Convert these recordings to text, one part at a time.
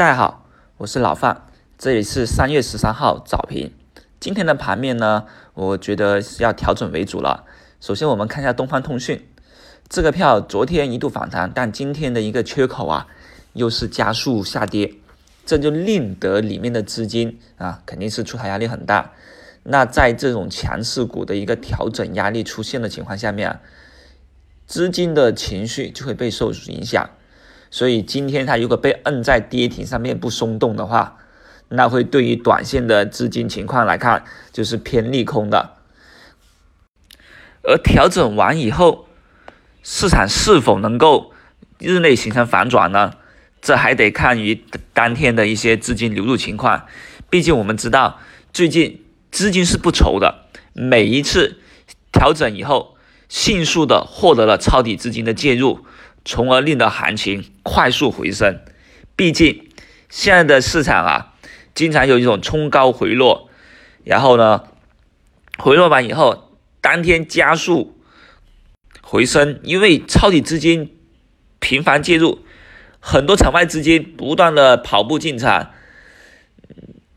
大家好，我是老范，这里是三月十三号早评。今天的盘面呢，我觉得是要调整为主了。首先我们看一下东方通讯这个票，昨天一度反弹，但今天的一个缺口啊，又是加速下跌，这就令得里面的资金啊，肯定是出台压力很大。那在这种强势股的一个调整压力出现的情况下面啊，资金的情绪就会被受影响。所以今天它如果被摁在跌停上面不松动的话，那会对于短线的资金情况来看就是偏利空的。而调整完以后，市场是否能够日内形成反转呢？这还得看于当天的一些资金流入情况。毕竟我们知道最近资金是不愁的，每一次调整以后，迅速的获得了抄底资金的介入。从而令到行情快速回升。毕竟现在的市场啊，经常有一种冲高回落，然后呢，回落完以后，当天加速回升，因为抄底资金频繁介入，很多场外资金不断的跑步进场，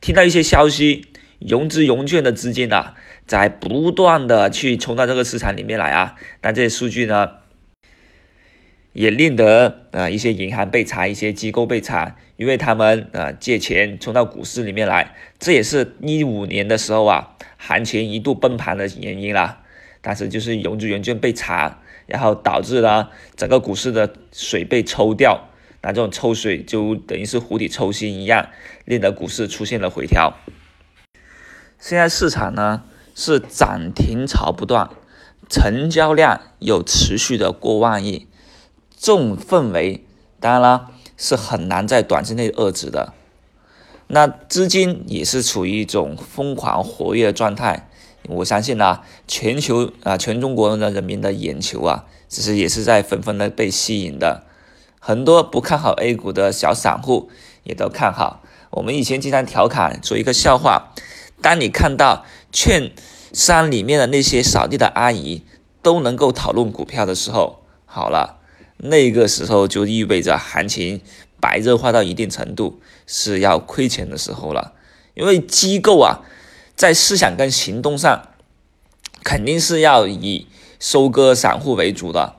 听到一些消息，融资融券的资金啊，在不断的去冲到这个市场里面来啊，但这些数据呢？也令得啊一些银行被查，一些机构被查，因为他们啊借钱冲到股市里面来，这也是一五年的时候啊行情一度崩盘的原因啦。但是就是融资融券被查，然后导致了整个股市的水被抽掉，那这种抽水就等于是釜底抽薪一样，令得股市出现了回调。现在市场呢是涨停潮不断，成交量有持续的过万亿。这种氛围，当然啦，是很难在短期内遏制的。那资金也是处于一种疯狂活跃状态。我相信呢，全球啊，全中国人的人民的眼球啊，其实也是在纷纷的被吸引的。很多不看好 A 股的小散户也都看好。我们以前经常调侃说一个笑话：当你看到券商里面的那些扫地的阿姨都能够讨论股票的时候，好了。那个时候就意味着行情白热化到一定程度是要亏钱的时候了，因为机构啊，在思想跟行动上肯定是要以收割散户为主的，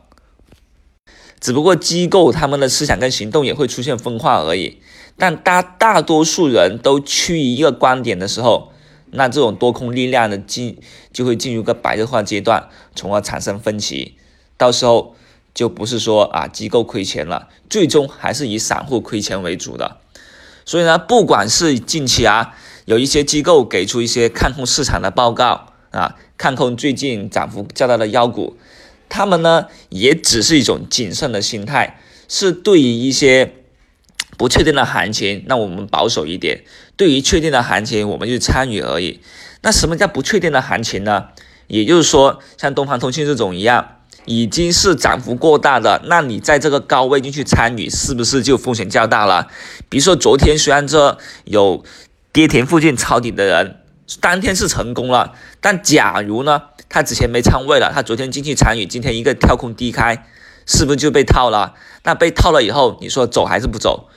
只不过机构他们的思想跟行动也会出现分化而已。但大大多数人都趋于一个观点的时候，那这种多空力量的进就会进入个白热化阶段，从而产生分歧，到时候。就不是说啊机构亏钱了，最终还是以散户亏钱为主的。所以呢，不管是近期啊有一些机构给出一些看空市场的报告啊，看空最近涨幅较大的妖股，他们呢也只是一种谨慎的心态，是对于一些不确定的行情，那我们保守一点；对于确定的行情，我们就参与而已。那什么叫不确定的行情呢？也就是说，像东方通信这种一样。已经是涨幅过大的，那你在这个高位进去参与，是不是就风险较大了？比如说昨天虽然这有跌停附近抄底的人，当天是成功了，但假如呢，他之前没仓位了，他昨天进去参与，今天一个跳空低开，是不是就被套了？那被套了以后，你说走还是不走？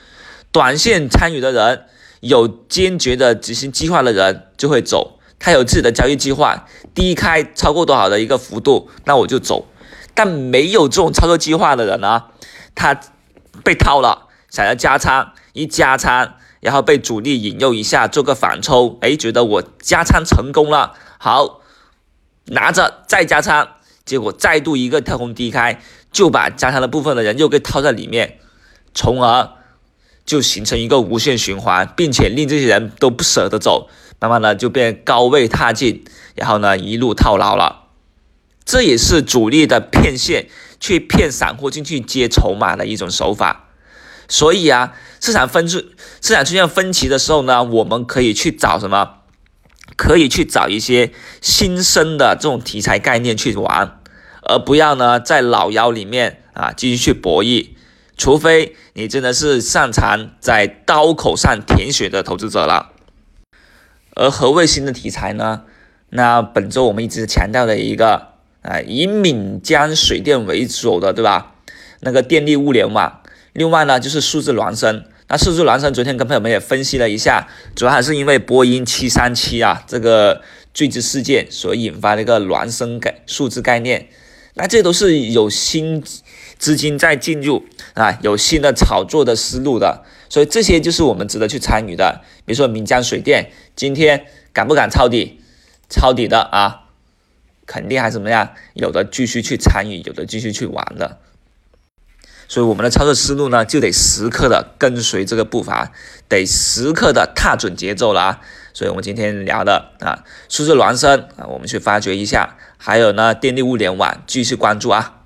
短线参与的人，有坚决的执行计划的人就会走，他有自己的交易计划，低开超过多少的一个幅度，那我就走。但没有这种操作计划的人呢，他被套了，想要加仓，一加仓，然后被主力引诱一下，做个反抽，哎，觉得我加仓成功了，好，拿着再加仓，结果再度一个跳空低开，就把加仓的部分的人又给套在里面，从而就形成一个无限循环，并且令这些人都不舍得走，慢慢的就变高位踏进，然后呢一路套牢了。这也是主力的骗线，去骗散户进去接筹码的一种手法。所以啊，市场分出市场出现分歧的时候呢，我们可以去找什么？可以去找一些新生的这种题材概念去玩，而不要呢在老妖里面啊继续去博弈。除非你真的是擅长在刀口上舔血的投资者了。而何谓新的题材呢？那本周我们一直强调的一个。啊，以闽江水电为主的，对吧？那个电力物联网，另外呢就是数字孪生，那数字孪生昨天跟朋友们也分析了一下，主要还是因为波音七三七啊这个坠机事件所引发的一个孪生概数字概念。那这都是有新资金在进入啊，有新的炒作的思路的，所以这些就是我们值得去参与的。比如说闽江水电今天敢不敢抄底？抄底的啊，肯定还怎么样？有的继续去参与，有的继续去玩的。所以我们的操作思路呢，就得时刻的跟随这个步伐，得时刻的踏准节奏了啊。所以我们今天聊的啊，数字孪生啊，我们去发掘一下。还有呢，电力物联网继续关注啊。